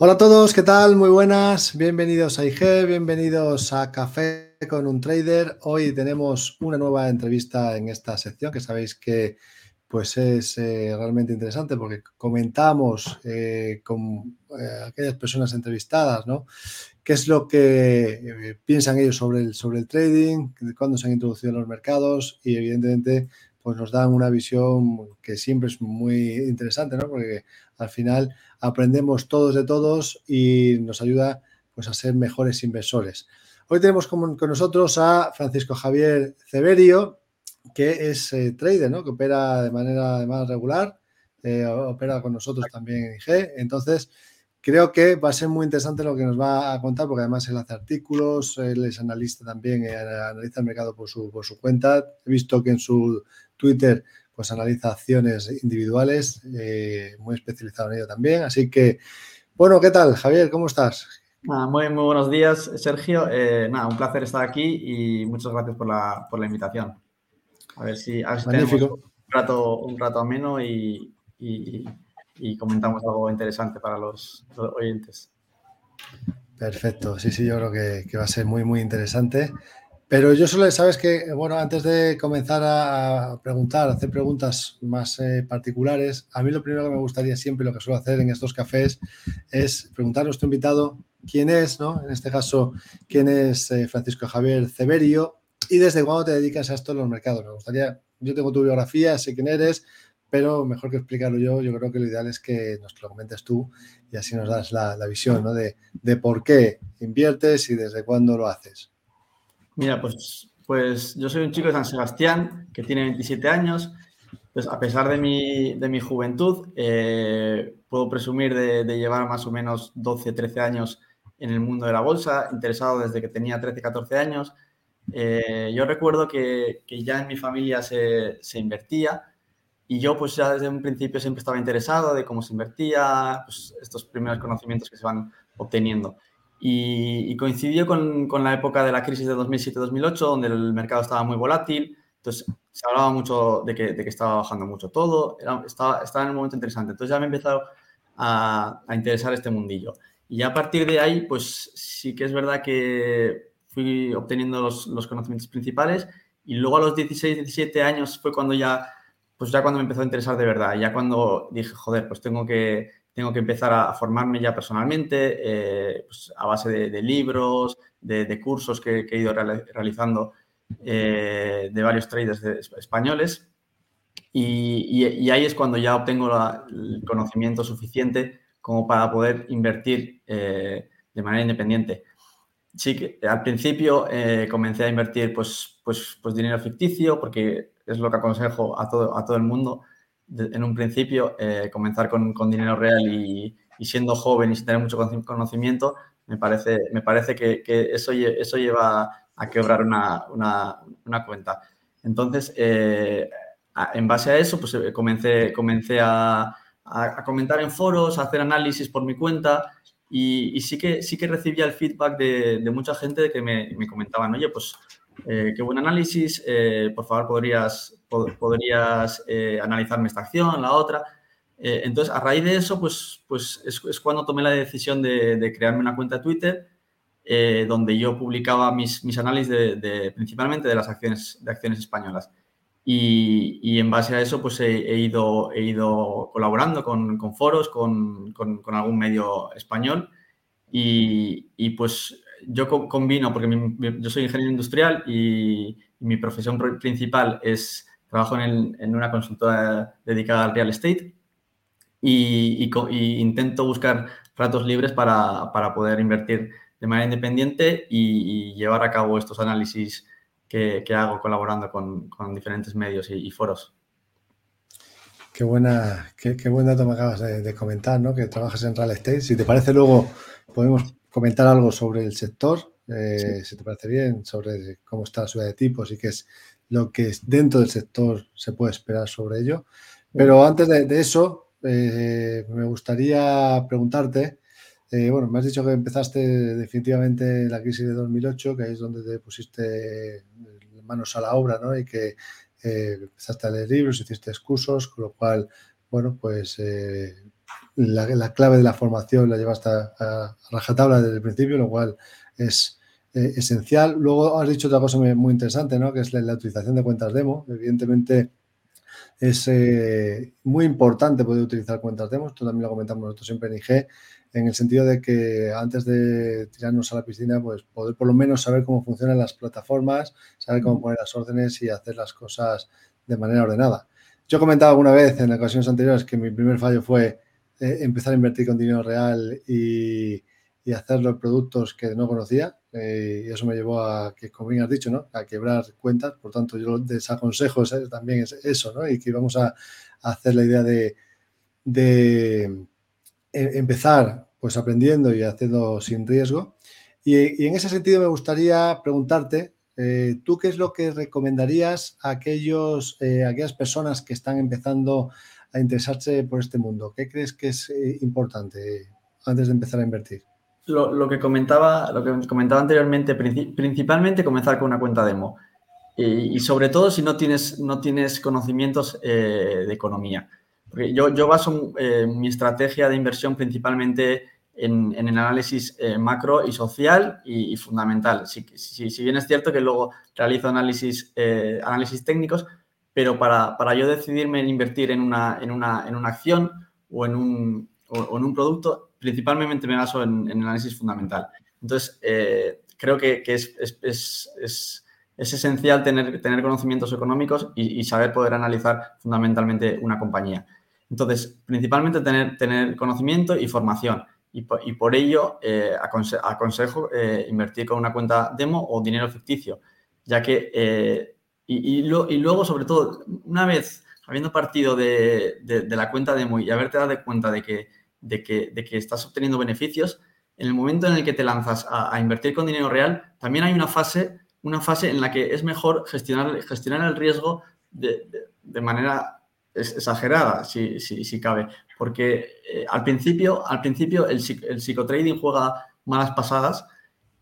Hola a todos, ¿qué tal? Muy buenas, bienvenidos a IG, bienvenidos a Café con un Trader. Hoy tenemos una nueva entrevista en esta sección que sabéis que pues es eh, realmente interesante porque comentamos eh, con eh, aquellas personas entrevistadas, ¿no? ¿Qué es lo que piensan ellos sobre el, sobre el trading, cuándo se han introducido en los mercados y evidentemente pues nos dan una visión que siempre es muy interesante, ¿no? Porque al final aprendemos todos de todos y nos ayuda pues, a ser mejores inversores. Hoy tenemos con, nosotros a Francisco Javier Ceberio, que es eh, trader, ¿no? que opera de manera además regular, eh, opera con nosotros también en IG. Entonces, creo que va a ser muy interesante lo que nos va a contar, porque además él hace artículos, él es analista también, eh, analiza el mercado por su, por su cuenta. He visto que en su Twitter pues analiza acciones individuales, eh, muy especializado en ello también. Así que, bueno, ¿qué tal, Javier? ¿Cómo estás? muy, muy buenos días, Sergio. Eh, nada, un placer estar aquí y muchas gracias por la, por la invitación. A ver si, a tenemos un rato, un rato ameno y, y, comentamos algo interesante para los, oyentes. Perfecto, sí, sí, yo creo que, que, va a ser muy, muy interesante. Pero yo solo, sabes que, bueno, antes de comenzar a preguntar, a hacer preguntas más eh, particulares, a mí lo primero que me gustaría siempre, lo que suelo hacer en estos cafés, es preguntar a nuestro invitado quién es, ¿no? En este caso, quién es eh, Francisco Javier Ceberio y desde cuándo te dedicas a esto en los mercados. Me gustaría, yo tengo tu biografía, sé quién eres, pero mejor que explicarlo yo, yo creo que lo ideal es que nos lo comentes tú y así nos das la, visión, ¿no? De, de por qué inviertes y desde cuándo lo haces. Mira, pues, pues yo soy un chico de San Sebastián que tiene 27 años. Pues a pesar de mi, de mi juventud, eh, puedo presumir de, llevar más o menos 12, 13 años en el mundo de la bolsa, interesado desde que tenía 13, 14 años. Eh, yo recuerdo que, que, ya en mi familia se, se, invertía y yo pues ya desde un principio siempre estaba interesado de cómo se invertía, pues, estos primeros conocimientos que se van obteniendo. Y, coincidió con, con, la época de la crisis de 2007-2008, donde el mercado estaba muy volátil. Entonces, se hablaba mucho de que, de que estaba bajando mucho todo. Era, estaba, estaba, en un momento interesante. Entonces, ya me he empezado a, a, interesar este mundillo. Y a partir de ahí, pues sí que es verdad que fui obteniendo los, los conocimientos principales. Y luego a los 16, 17 años fue cuando ya, pues ya cuando me empezó a interesar de verdad. Ya cuando dije, joder, pues tengo que tengo que empezar a formarme ya personalmente eh, pues a base de, libros, de, cursos que, he ido realizando eh, de varios traders españoles. Y, ahí es cuando ya obtengo el conocimiento suficiente como para poder invertir eh, de manera independiente. Sí que al principio comencé a invertir pues, pues, pues dinero ficticio porque es lo que aconsejo a todo, a todo el mundo en un principio, eh, comenzar con, con, dinero real y, y, siendo joven y sin tener mucho conocimiento, me parece, me parece que, que eso, eso lleva a quebrar una, una, una cuenta. Entonces, eh, en base a eso, pues eh, comencé, comencé a, a, comentar en foros, a hacer análisis por mi cuenta y, sí, que, sí que recibía el feedback de, de mucha gente que me, me comentaban, oye, pues eh, qué buen análisis, eh, por favor, podrías, podrías eh, analizarme esta acción, la otra. entonces, a raíz de eso, pues, pues es, cuando tomé la decisión de, crearme una cuenta de Twitter donde yo publicaba mis, mis análisis de, principalmente de las acciones, de acciones españolas. Y, en base a eso, pues he, ido, he ido colaborando con, con foros, con, con, con, algún medio español. Y, y pues yo combino, porque yo soy ingeniero industrial y, mi profesión principal es trabajo en, una consultora dedicada al real estate y, intento buscar ratos libres para, poder invertir de manera independiente y, llevar a cabo estos análisis que, hago colaborando con, diferentes medios y, foros. Qué, buena, qué, buen dato me acabas de, de, comentar, ¿no? Que trabajas en real estate. Si te parece, luego podemos comentar algo sobre el sector, eh, si te parece bien, sobre cómo está la subida de tipos y qué es lo que dentro del sector se puede esperar sobre ello. Pero antes de, eso, eh, me gustaría preguntarte, eh, bueno, me has dicho que empezaste definitivamente la crisis de 2008, que es donde te pusiste manos a la obra, ¿no? Y que empezaste a leer libros, hiciste cursos, con lo cual, bueno, pues la, clave de la formación la llevaste a, a, rajatabla desde el principio, lo cual es eh, esencial. Luego has dicho otra cosa muy, interesante, ¿no? que es la, utilización de cuentas demo. Evidentemente es eh, muy importante poder utilizar cuentas demo. Esto también lo comentamos nosotros siempre en IG, en el sentido de que antes de tirarnos a la piscina, pues poder por lo menos saber cómo funcionan las plataformas, saber cómo poner las órdenes y hacer las cosas de manera ordenada. Yo he comentado alguna vez en ocasiones anteriores que mi primer fallo fue eh, empezar a invertir con dinero real y, y hacer los productos que no conocía. Eh, y eso me llevó a, que como bien has dicho, ¿no? a quebrar cuentas. Por tanto, yo desaconsejo también es eso, ¿no? Y que vamos a, hacer la idea de, de e, empezar pues aprendiendo y haciendo sin riesgo. Y, en ese sentido me gustaría preguntarte, eh, ¿tú qué es lo que recomendarías a aquellos, eh, aquellas personas que están empezando a interesarse por este mundo? ¿Qué crees que es importante antes de empezar a invertir? lo, que comentaba, lo que comentaba anteriormente, principalmente comenzar con una cuenta demo. Y, sobre todo si no tienes, no tienes conocimientos eh, de economía. Porque yo, yo baso eh, mi estrategia de inversión principalmente en, el análisis eh, macro y social y, fundamental. Si, si, bien es cierto que luego realizo análisis, análisis técnicos, pero para, para, yo decidirme en invertir en una, en una, en una acción o en un, o en un producto, principalmente me baso en, análisis fundamental. Entonces, eh, creo que, es, es, esencial tener, tener conocimientos económicos y, saber poder analizar fundamentalmente una compañía. Entonces, principalmente tener, tener conocimiento y formación. Y por, ello eh, aconsejo eh, invertir con una cuenta demo o dinero ficticio, ya que, y, luego, sobre todo, una vez habiendo partido de, de, la cuenta demo y haberte dado cuenta de que de que, de estás obteniendo beneficios, en el momento en el que te lanzas a, invertir con dinero real, también hay una fase, una fase en la que es mejor gestionar, gestionar el riesgo de, manera exagerada, si, si, cabe. Porque eh, al principio, al principio el, el psicotrading juega malas pasadas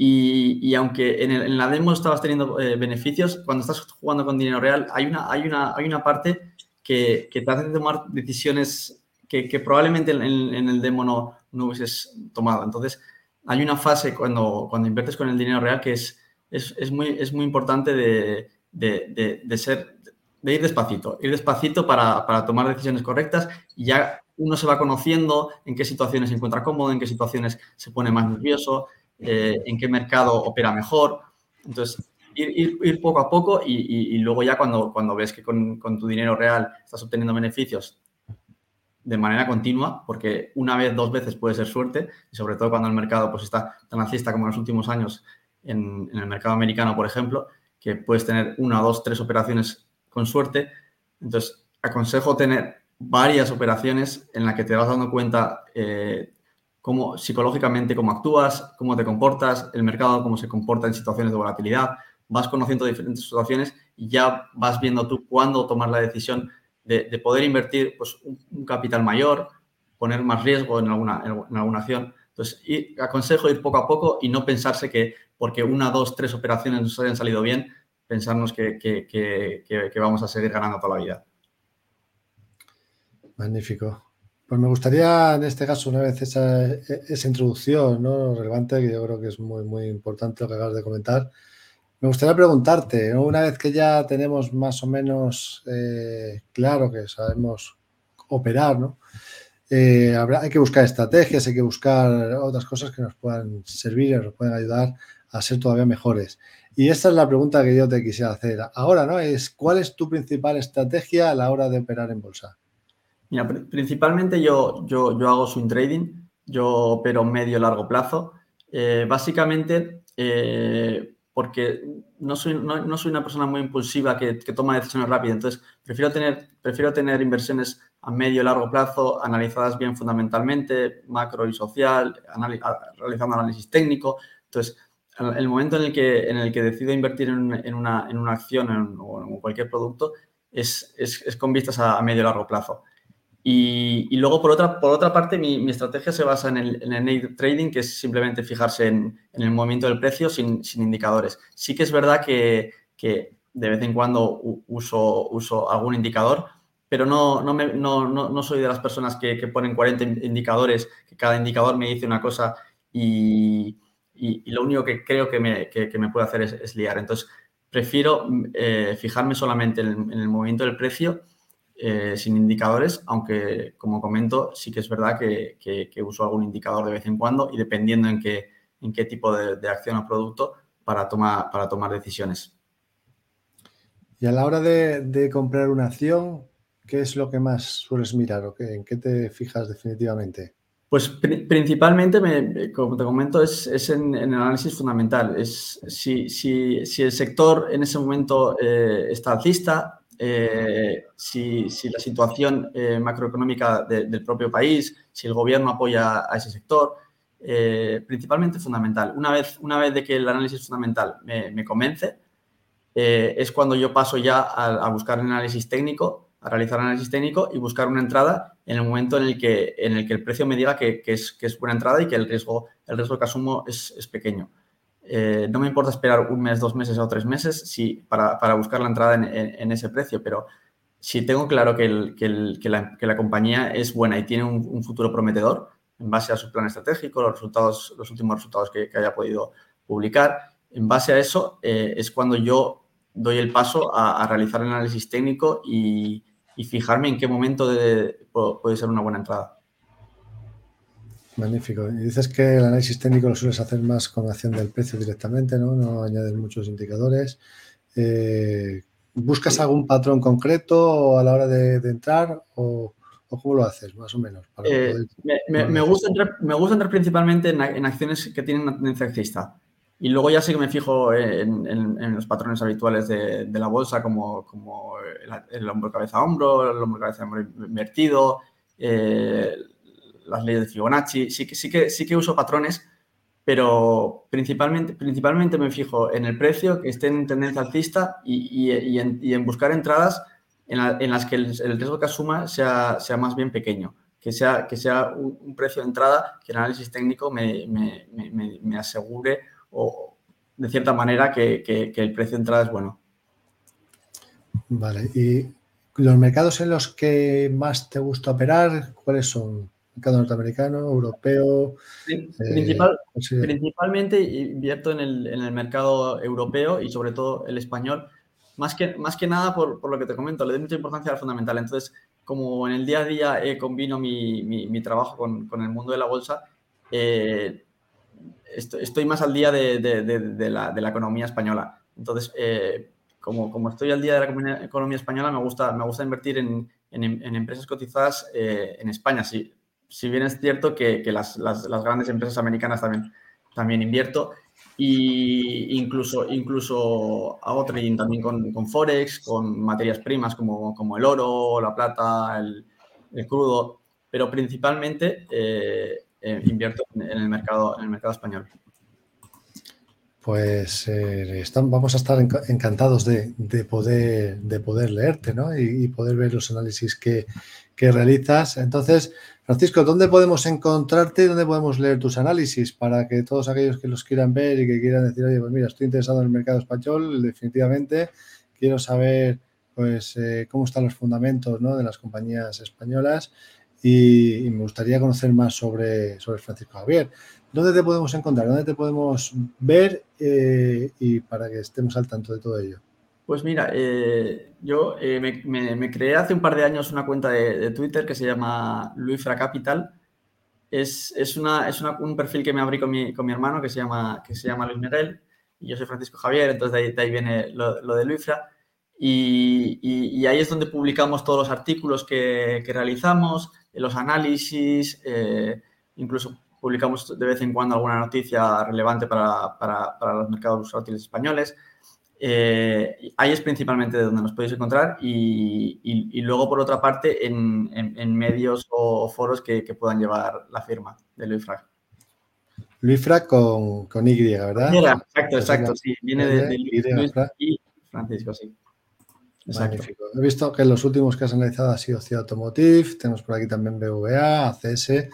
y, aunque en, la demo estabas teniendo eh, beneficios, cuando estás jugando con dinero real hay una, hay una, hay una parte que, que te hace tomar decisiones que, probablemente en, el demo no, no hubieses tomado. Entonces, hay una fase cuando, cuando inviertes con el dinero real que es, es, muy, es muy importante de, de, ser, de ir despacito, ir despacito para, para, tomar decisiones correctas y ya uno se va conociendo en qué situaciones se encuentra cómodo, en qué situaciones se pone más nervioso, eh, en qué mercado opera mejor. Entonces, ir, poco a poco y, y, luego ya cuando, cuando ves que con, con, tu dinero real estás obteniendo beneficios de manera continua, porque una vez, dos veces puede ser suerte, y sobre todo cuando el mercado pues, está tan alcista como en los últimos años en, el mercado americano, por ejemplo, que puedes tener una, dos, tres operaciones con suerte. Entonces, aconsejo tener varias operaciones en las que te vas dando cuenta eh, cómo psicológicamente cómo actúas, cómo te comportas, el mercado cómo se comporta en situaciones de volatilidad, vas conociendo diferentes situaciones y ya vas viendo tú cuándo tomar la decisión de, poder invertir pues, un, capital mayor, poner más riesgo en alguna, en alguna acción. Entonces, aconsejo ir poco a poco y no pensarse que porque una, dos, tres operaciones nos hayan salido bien, pensarnos que, que, vamos a seguir ganando toda la vida. Magnífico. Pues me gustaría, en este caso, una vez esa, esa introducción ¿no? relevante, que yo creo que es muy, muy importante lo que acabas de comentar, me gustaría preguntarte, una vez que ya tenemos más o menos eh, claro que sabemos operar, ¿no? Eh, hay que buscar estrategias, hay que buscar otras cosas que nos puedan servir y nos puedan ayudar a ser todavía mejores. Y esta es la pregunta que yo te quisiera hacer ahora, ¿no? Es ¿cuál es tu principal estrategia a la hora de operar en bolsa? Mira, principalmente yo, yo, yo hago swing trading, yo opero medio largo plazo. Eh, básicamente, porque no soy, no, soy una persona muy impulsiva que, toma decisiones rápidas. Entonces, prefiero tener, prefiero tener inversiones a medio y largo plazo, analizadas bien fundamentalmente, macro y social, realizando análisis técnico. Entonces, el momento en el que, en el que decido invertir en, una, en una, acción o en cualquier producto es, es, con vistas a, a medio y largo plazo. Y, luego, por otra, por otra parte, mi, estrategia se basa en el, en trading, que es simplemente fijarse en, el movimiento del precio sin, indicadores. Sí que es verdad que, de vez en cuando uso, uso algún indicador, pero no, no, me, no, no, soy de las personas que, que, ponen 40 indicadores, que cada indicador me dice una cosa y, y, lo único que creo que me, que, me puede hacer es, liar. Entonces, prefiero eh, fijarme solamente en, el movimiento del precio eh, sin indicadores, aunque, como comento, sí que es verdad que, que, uso algún indicador de vez en cuando y dependiendo en qué, en qué tipo de, de acción o producto para tomar, para tomar decisiones. Y a la hora de, comprar una acción, ¿qué es lo que más sueles mirar o qué, en qué te fijas definitivamente? Pues principalmente, como te comento, es, en, el análisis fundamental. Es si, si, si, el sector en ese momento eh, está alcista, eh, si, si, la situación eh, macroeconómica del propio país, si el gobierno apoya a ese sector, principalmente fundamental. Una vez, una vez de que el análisis fundamental me, me convence, eh, es cuando yo paso ya a, buscar análisis técnico, a realizar análisis técnico y buscar una entrada en el momento en el que, en el, que el precio me diga que, es, que es buena entrada y que el riesgo, el riesgo que asumo es, pequeño. Eh, no me importa esperar un mes, dos meses o tres meses si, para, buscar la entrada en, ese precio, pero si tengo claro que, la, compañía es buena y tiene un, futuro prometedor en base a su plan estratégico, los, resultados, los últimos resultados que, haya podido publicar, en base a eso eh, es cuando yo doy el paso a, realizar el análisis técnico y, fijarme en qué momento puede ser una buena entrada. Magnífico. Y dices que el análisis técnico lo sueles hacer más con acción del precio directamente, ¿no? No añades muchos indicadores. Eh, ¿Buscas algún patrón concreto a la hora de, entrar o, cómo lo haces, más o menos? Eh, me, gusta entrar, principalmente en, acciones que tienen una tendencia alcista. Y luego ya sí que me fijo en, los patrones habituales de, la bolsa, como, como el, hombro cabeza-hombro, el hombro cabeza-hombro invertido, eh, las leyes de Fibonacci. Sí que, sí, que, sí que uso patrones, pero principalmente, principalmente me fijo en el precio, que esté en tendencia alcista y, y, en, buscar entradas en, las que el, riesgo que asuma sea, sea más bien pequeño. Que sea, que sea un, precio de entrada que el análisis técnico me, me, me, asegure o de cierta manera que, el precio de entrada es bueno. Vale, y los mercados en los que más te gusta operar, ¿cuáles son? ¿Mercado norteamericano, europeo? Eh, principalmente invierto en el, mercado europeo y sobre todo el español, más que, más que nada por, lo que te comento, le doy mucha importancia al fundamental. Entonces, como en el día a día eh, combino mi, trabajo con, el mundo de la bolsa, eh, estoy más al día de, la, economía española. Entonces, eh, como, estoy al día de la economía española, me gusta, me gusta invertir en, empresas cotizadas eh, en España. Si, si bien es cierto que, las, grandes empresas americanas también, también invierto. Y incluso, incluso hago trading también con, Forex, con materias primas como, como el oro, la plata, el, crudo, pero principalmente eh, eh, invierto en el, mercado, en el mercado español. Pues eh, vamos a estar encantados de, poder, de poder leerte ¿no? y, poder ver los análisis que, realizas. Entonces, Francisco, ¿dónde podemos encontrarte dónde podemos leer tus análisis para que todos aquellos que los quieran ver y que quieran decir, oye, pues mira, estoy interesado en el mercado español, definitivamente quiero saber pues eh, cómo están los fundamentos de las compañías españolas y, me gustaría conocer más sobre, sobre Francisco Javier. ¿Dónde te podemos encontrar? ¿Dónde te podemos ver eh, y para que estemos al tanto de todo ello? Pues mira, eh, yo eh, me, creé hace un par de años una cuenta de, Twitter que se llama Luifra Capital. Es, es, una, es un perfil que me abrí con mi, con mi, hermano que se, llama, que se llama Luis Miguel y yo soy Francisco Javier, entonces de ahí, viene lo, de Luifra. Y, y, ahí es donde publicamos todos los artículos que, que realizamos, los análisis, eh, incluso publicamos de vez en cuando alguna noticia relevante para, para, los mercados bursátiles españoles. Eh, ahí es principalmente de donde nos podéis encontrar y, y, luego, por otra parte, en, en, medios o foros que, que, puedan llevar la firma de Luifrag. Luifrag con, con Y, ¿verdad? exacto, exacto, sí. Viene de, Luis y Francisco, sí. Magnífico. He visto que los últimos que has analizado ha sido CIA Automotive, tenemos por aquí también BVA, ACS,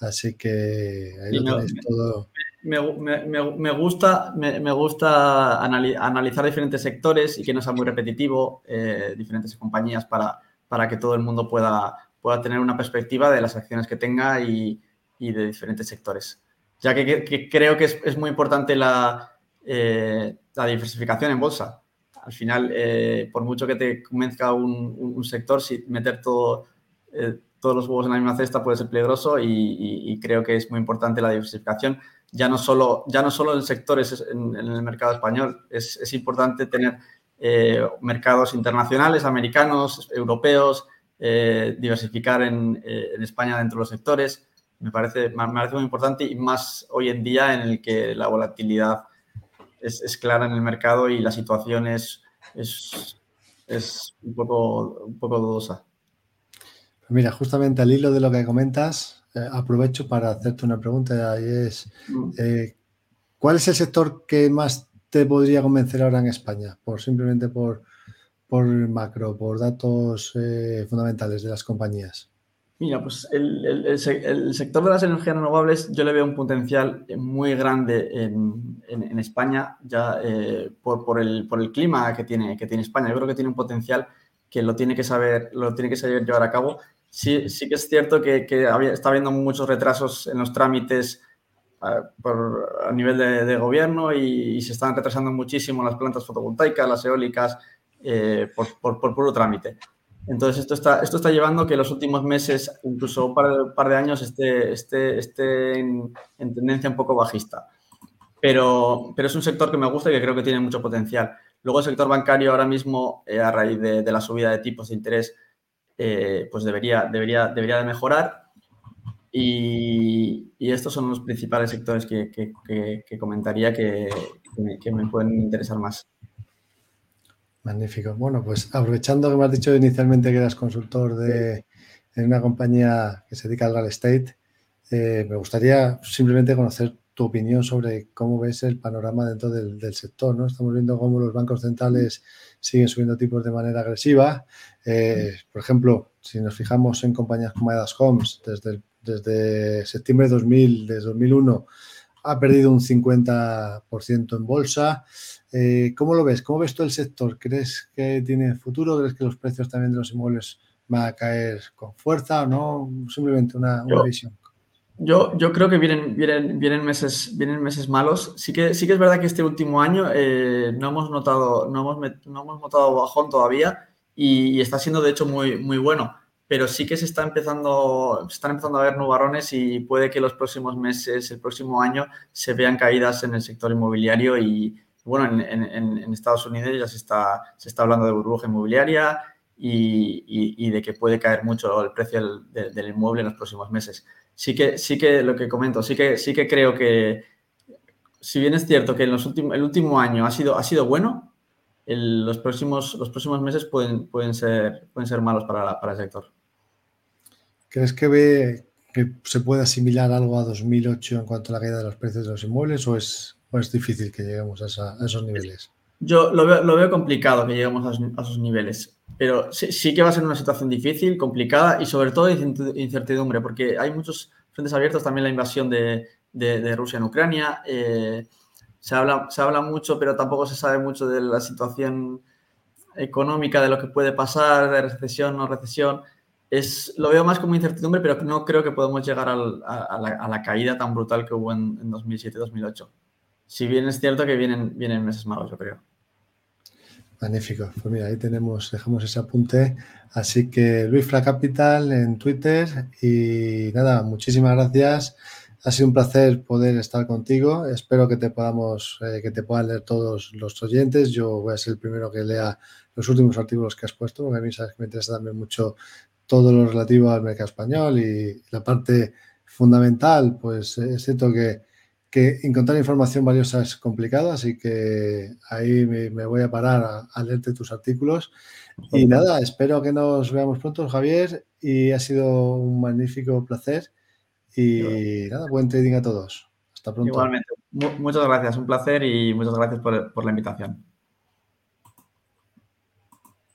así que ahí lo tenéis todo. Me, gusta, me, gusta analizar diferentes sectores y que no sea muy repetitivo, eh, diferentes compañías para, para que todo el mundo pueda, pueda tener una perspectiva de las acciones que tenga y, de diferentes sectores. Ya que, creo que es, muy importante la, eh, la diversificación en bolsa. Al final, eh, por mucho que te convenzca un, sector, si meter todo, eh, todos los huevos en la misma cesta puede ser peligroso y, creo que es muy importante la diversificación. Ya no solo, ya no solo en sectores en, el mercado español, es, es importante tener mercados internacionales, americanos, europeos, diversificar en, en, España dentro de los sectores. Me parece, me parece muy importante y más hoy en día en el que la volatilidad es, clara en el mercado y la situación es, es, un, poco, un poco dudosa. Mira, justamente al hilo de lo que comentas, eh, aprovecho para hacerte una pregunta y es, mm. eh, ¿cuál es el sector que más te podría convencer ahora en España? Por simplemente por, por macro, por datos eh, fundamentales de las compañías. Mira, pues el, sector de las energías renovables yo le veo un potencial muy grande en, España, ya eh, por, el, clima que tiene, que tiene España. Yo creo que tiene un potencial que lo tiene que saber, lo tiene que saber llevar a cabo. Sí, sí que es cierto que, está habiendo muchos retrasos en los trámites a, por, a nivel de, gobierno y, se están retrasando muchísimo las plantas fotovoltaicas, las eólicas, eh, por, por puro trámite. Entonces, esto está, esto está llevando que los últimos meses, incluso un par, de años, esté, esté, esté en, tendencia un poco bajista. Pero, pero es un sector que me gusta y que creo que tiene mucho potencial. Luego, el sector bancario ahora mismo, eh, a raíz de, la subida de tipos de interés, eh, pues debería, debería, debería de mejorar. Y, estos son los principales sectores que, que, comentaría que, que me pueden interesar más. Magnífico. Bueno, pues aprovechando que me has dicho inicialmente que eras consultor de, en una compañía que se dedica al real estate, eh, me gustaría simplemente conocer tu opinión sobre cómo ves el panorama dentro del, sector. ¿no? Estamos viendo cómo los bancos centrales siguen subiendo tipos de manera agresiva. Eh, por ejemplo, si nos fijamos en compañías como Edas Homes, desde, desde septiembre de 2000, desde 2001, ha perdido un 50% en bolsa. Eh, ¿Cómo lo ves? ¿Cómo ves todo el sector? ¿Crees que tiene futuro? ¿Crees que los precios también de los inmuebles van a caer con fuerza o no? Simplemente una, visión. Yo, yo, creo que vienen, vienen, vienen, meses, vienen meses malos. Sí que, sí que es verdad que este último año eh, no, hemos notado, no, hemos, no hemos notado bajón todavía y, está siendo de hecho muy, muy bueno. Pero sí que se está empezando, se están empezando a ver nubarrones y puede que los próximos meses, el próximo año, se vean caídas en el sector inmobiliario y, bueno, en, Estados Unidos ya se está, se está hablando de burbuja inmobiliaria y, de que puede caer mucho el precio del, inmueble en los próximos meses. Sí que, sí que lo que comento, sí que, sí que creo que, si bien es cierto que en los últimos, el último año ha sido, ha sido bueno, los, próximos, los próximos meses pueden, pueden, ser, pueden ser malos para, para el sector. ¿Crees que ve que se puede asimilar algo a 2008 en cuanto a la caída de los precios de los inmuebles o es ¿O es difícil que lleguemos a, esos niveles? Yo lo veo, complicado que lleguemos a, esos niveles, pero sí, que va a ser una situación difícil, complicada y sobre todo incertidumbre, porque hay muchos frentes abiertos, también la invasión de, Rusia en Ucrania. Eh, se, habla, se habla mucho, pero tampoco se sabe mucho de la situación económica, de lo que puede pasar, de recesión, no recesión. Es, lo veo más como incertidumbre, pero no creo que podamos llegar a, la, caída tan brutal que hubo en, en 2007-2008 si bien es cierto que vienen, vienen meses malos, yo creo. Magnífico. Pues mira, ahí tenemos, dejamos ese apunte. Así que Luis Fra Capital en Twitter y nada, muchísimas gracias. Ha sido un placer poder estar contigo. Espero que te podamos, eh, que te puedan leer todos los oyentes. Yo voy a ser el primero que lea los últimos artículos que has puesto, porque a mí sabes que me interesa también mucho todo lo relativo al mercado español y la parte fundamental, pues es cierto que que encontrar información valiosa es complicado, así que ahí me, voy a parar a, leerte tus artículos. Y nada, espero que nos veamos pronto, Javier, y ha sido un magnífico placer. Y nada, buen trading a todos. Hasta pronto. Igualmente. muchas gracias, un placer y muchas gracias por la invitación.